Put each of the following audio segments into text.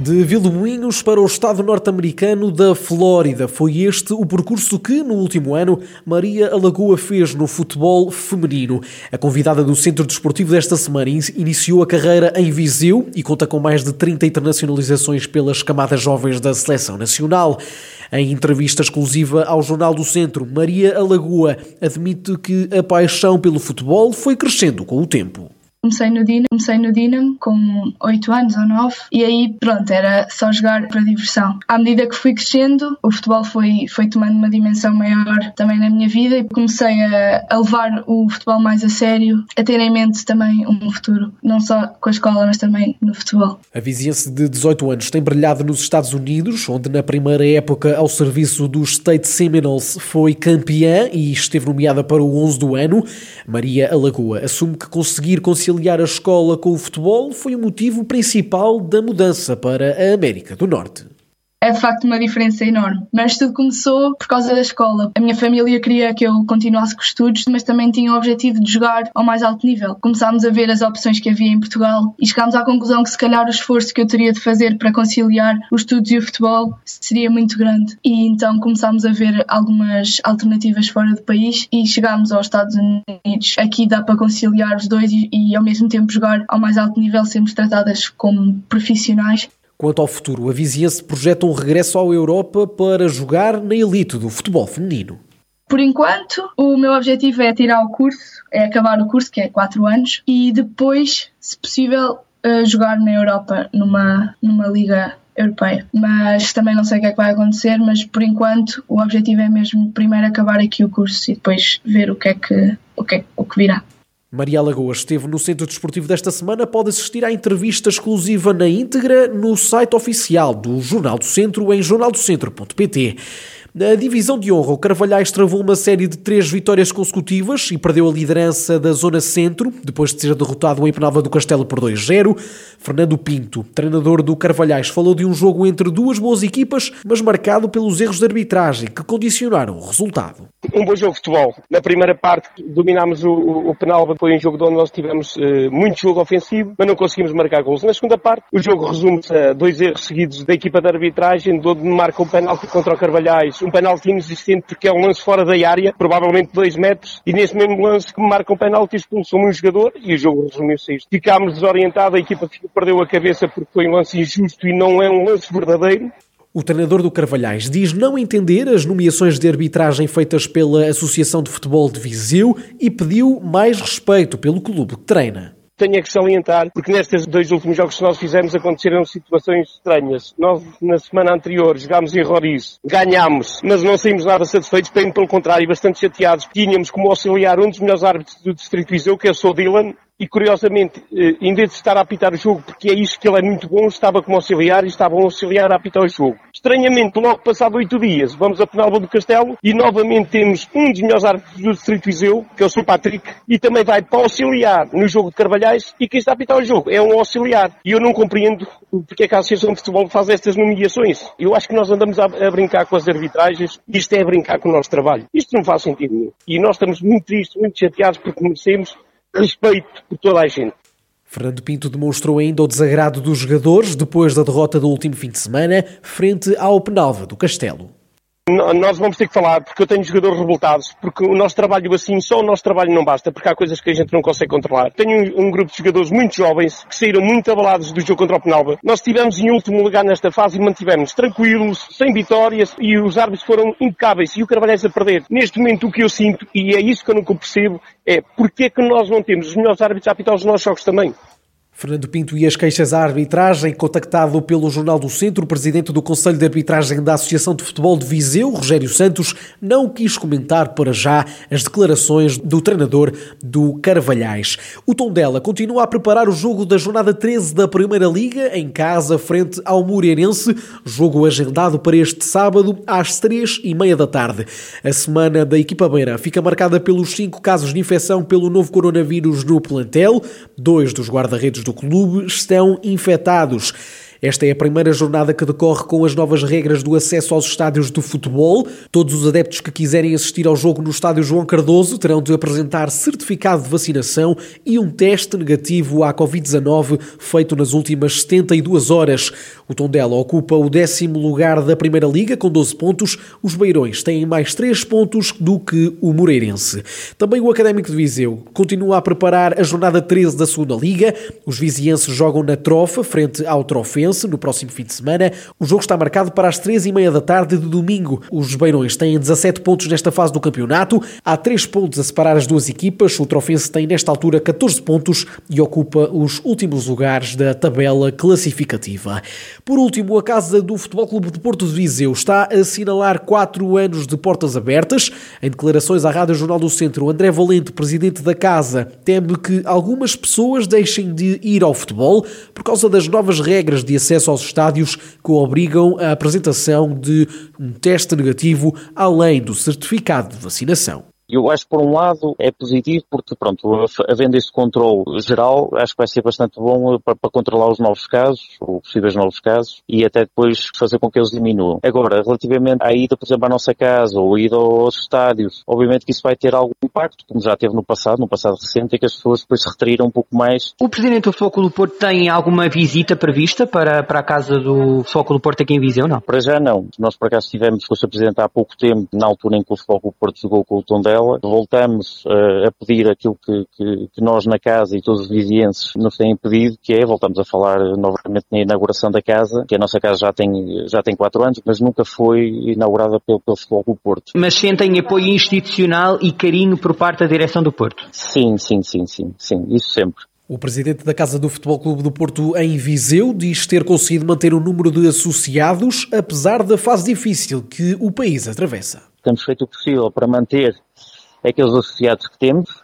De Vilmoinhos para o estado norte-americano da Flórida. Foi este o percurso que, no último ano, Maria Alagoa fez no futebol feminino. A convidada do Centro Desportivo desta semana iniciou a carreira em Viseu e conta com mais de 30 internacionalizações pelas camadas jovens da Seleção Nacional. Em entrevista exclusiva ao Jornal do Centro, Maria Alagoa admite que a paixão pelo futebol foi crescendo com o tempo. Comecei no Dinamo, comecei no Dinamo com 8 anos ou 9 e aí pronto, era só jogar para diversão. À medida que fui crescendo, o futebol foi, foi tomando uma dimensão maior também na minha vida e comecei a, a levar o futebol mais a sério, a ter em mente também um futuro, não só com a escola, mas também no futebol. A vizinhança de 18 anos tem brilhado nos Estados Unidos, onde na primeira época ao serviço dos State Seminoles foi campeã e esteve nomeada para o 11 do ano. Maria Alagoa assume que conseguir conciliar conciliar a escola com o futebol foi o motivo principal da mudança para a América do Norte é de facto uma diferença enorme. Mas tudo começou por causa da escola. A minha família queria que eu continuasse com os estudos, mas também tinha o objetivo de jogar ao mais alto nível. Começámos a ver as opções que havia em Portugal e chegámos à conclusão que se calhar o esforço que eu teria de fazer para conciliar os estudos e o futebol seria muito grande. E então começámos a ver algumas alternativas fora do país e chegámos aos Estados Unidos. Aqui dá para conciliar os dois e, e ao mesmo tempo jogar ao mais alto nível, sermos tratadas como profissionais. Quanto ao futuro, a vizinhança projeta um regresso à Europa para jogar na elite do futebol feminino. Por enquanto, o meu objetivo é tirar o curso, é acabar o curso, que é 4 anos, e depois, se possível, eh, jogar na Europa, numa, numa liga europeia. Mas também não sei o que é que vai acontecer, mas por enquanto o objetivo é mesmo primeiro acabar aqui o curso e depois ver o que é que, o que, é, o que virá. Maria Lagoas esteve no Centro Desportivo desta semana. Pode assistir à entrevista exclusiva na íntegra no site oficial do Jornal do Centro em jornaldocentro.pt. Na divisão de honra, o Carvalhais travou uma série de três vitórias consecutivas e perdeu a liderança da Zona Centro, depois de ser derrotado em Penalva do Castelo por 2-0. Fernando Pinto, treinador do Carvalhais, falou de um jogo entre duas boas equipas, mas marcado pelos erros de arbitragem que condicionaram o resultado. Um bom jogo de futebol. Na primeira parte dominámos o, o, o Penalva, foi um jogo onde nós tivemos uh, muito jogo ofensivo, mas não conseguimos marcar gols. Na segunda parte, o jogo resume-se a dois erros seguidos da equipa de arbitragem, onde marca um penalti contra o Carvalhais um penalti inexistente porque é um lance fora da área, provavelmente 2 metros, e nesse mesmo lance que me marca um penalti expulsou um jogador e o jogo resumiu-se a isto. Ficámos desorientados, a equipa perdeu a cabeça porque foi um lance injusto e não é um lance verdadeiro. O treinador do Carvalhais diz não entender as nomeações de arbitragem feitas pela Associação de Futebol de Viseu e pediu mais respeito pelo clube que treina tenho que salientar, porque nestes dois últimos jogos que nós fizemos aconteceram situações estranhas. Nós, na semana anterior, jogámos em Roriz, ganhámos, mas não saímos nada satisfeitos, bem pelo contrário, bastante chateados. Tínhamos como auxiliar um dos melhores árbitros do Distrito Viseu, que é o Sr. Dylan, e curiosamente, eh, em vez de estar a apitar o jogo, porque é isso que ele é muito bom, estava como auxiliar e estava um auxiliar a apitar o jogo. Estranhamente, logo passado oito dias, vamos a Penalva do Castelo e novamente temos um dos melhores árbitros do Distrito Viseu, que é o Sr. Patrick, e também vai para auxiliar no jogo de Carvalhais e quem está a apitar o jogo é um auxiliar. E eu não compreendo porque é que a Associação de Futebol faz estas nomeações. Eu acho que nós andamos a, a brincar com as arbitragens, isto é brincar com o nosso trabalho. Isto não faz sentido nenhum. E nós estamos muito tristes, muito chateados porque merecemos respeito por toda a gente. Fernando Pinto demonstrou ainda o desagrado dos jogadores depois da derrota do último fim de semana frente ao Penalva do Castelo. Nós vamos ter que falar, porque eu tenho jogadores revoltados, porque o nosso trabalho assim, só o nosso trabalho não basta, porque há coisas que a gente não consegue controlar. Tenho um, um grupo de jogadores muito jovens, que saíram muito abalados do jogo contra o Penalba. Nós estivemos em último lugar nesta fase e mantivemos tranquilos, sem vitórias, e os árbitros foram impecáveis, e o Carvalhais a perder. Neste momento o que eu sinto, e é isso que eu nunca percebo, é porque é que nós não temos os melhores árbitros a apitar os nossos jogos também. Fernando Pinto e as queixas à arbitragem, contactado pelo Jornal do Centro, o presidente do Conselho de Arbitragem da Associação de Futebol de Viseu, Rogério Santos, não quis comentar para já as declarações do treinador do Carvalhais. O Tondela continua a preparar o jogo da jornada 13 da Primeira Liga, em casa, frente ao Moreirense, jogo agendado para este sábado, às três e meia da tarde. A semana da equipa beira fica marcada pelos cinco casos de infecção pelo novo coronavírus no plantel, dois dos guarda-redes do clube estão infectados. Esta é a primeira jornada que decorre com as novas regras do acesso aos estádios de futebol. Todos os adeptos que quiserem assistir ao jogo no estádio João Cardoso terão de apresentar certificado de vacinação e um teste negativo à Covid-19 feito nas últimas 72 horas. O Tondela ocupa o décimo lugar da Primeira Liga com 12 pontos. Os Beirões têm mais 3 pontos do que o Moreirense. Também o Académico de Viseu continua a preparar a jornada 13 da Segunda Liga. Os vizienses jogam na Trofa, frente ao Trofense, no próximo fim de semana. O jogo está marcado para as 3 e meia da tarde de domingo. Os Beirões têm 17 pontos nesta fase do campeonato. Há 3 pontos a separar as duas equipas. O Trofense tem nesta altura 14 pontos e ocupa os últimos lugares da tabela classificativa. Por último, a Casa do Futebol Clube de Porto de Viseu está a assinalar 4 anos de portas abertas. Em declarações à Rádio Jornal do Centro, André Valente, presidente da casa, teme que algumas pessoas deixem de ir ao futebol por causa das novas regras de acesso aos estádios que obrigam a apresentação de um teste negativo além do certificado de vacinação. Eu acho que por um lado é positivo porque, pronto, havendo esse controle geral, acho que vai ser bastante bom eh, para, para, controlar os novos casos, ou possíveis novos casos, e até depois fazer com que eles diminuam. Agora, relativamente à ida, por exemplo, à nossa casa, ou ida aos estádios, obviamente que isso vai ter algum impacto, como já teve no passado, no passado recente, em que as pessoas depois se retraíram um pouco mais. O Presidente do Foco do Porto tem alguma visita prevista para, para a casa do Foco do Porto aqui em Viseu, não? Para já não. Nós, por acaso, tivemos com o Sr. Presidente há pouco tempo, na altura em que o Foco do Porto jogou com o Tondela, voltamos uh, a pedir aquilo que, que, que, nós na casa e todos os vizienses nos têm pedido, que é, voltamos a falar novamente na inauguração da casa, que a nossa casa já tem, já tem quatro anos, mas nunca foi inaugurada pelo, pelo Futebol do Porto. Mas sentem apoio institucional e carinho por parte da direção do Porto? Sim, sim, sim, sim, sim, isso sempre. O presidente da Casa do Futebol Clube do Porto em Viseu diz ter conseguido manter o número de associados, apesar da fase difícil que o país atravessa. Temos feito o possível para manter aqueles associados que temos.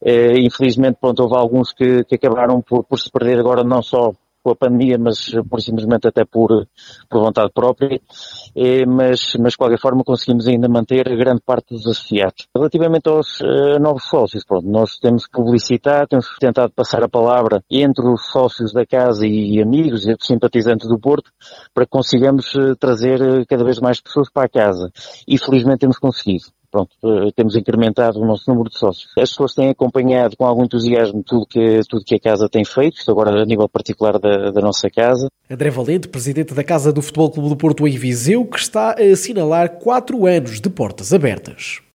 Uh, infelizmente, pronto, houve alguns que, que acabaram por, por, se perder agora não só com a pandemia, mas por simplesmente até por, por vontade própria, uh, mas, mas de qualquer forma conseguimos ainda manter grande parte dos associados. Relativamente aos uh, novos sócios, pronto, nós temos publicitar, temos tentado passar a palavra entre os sócios da casa e amigos e simpatizantes do Porto para que consigamos trazer cada vez mais pessoas para a casa. E felizmente temos conseguido pronto, eh, temos incrementado o nosso número de sócios. As pessoas têm acompanhado com algum entusiasmo tudo que, tudo que a casa tem feito, isto agora a nível particular da, da nossa casa. André Valente, presidente da Casa do Futebol Clube do Porto em Viseu, que está a assinalar quatro anos de portas abertas.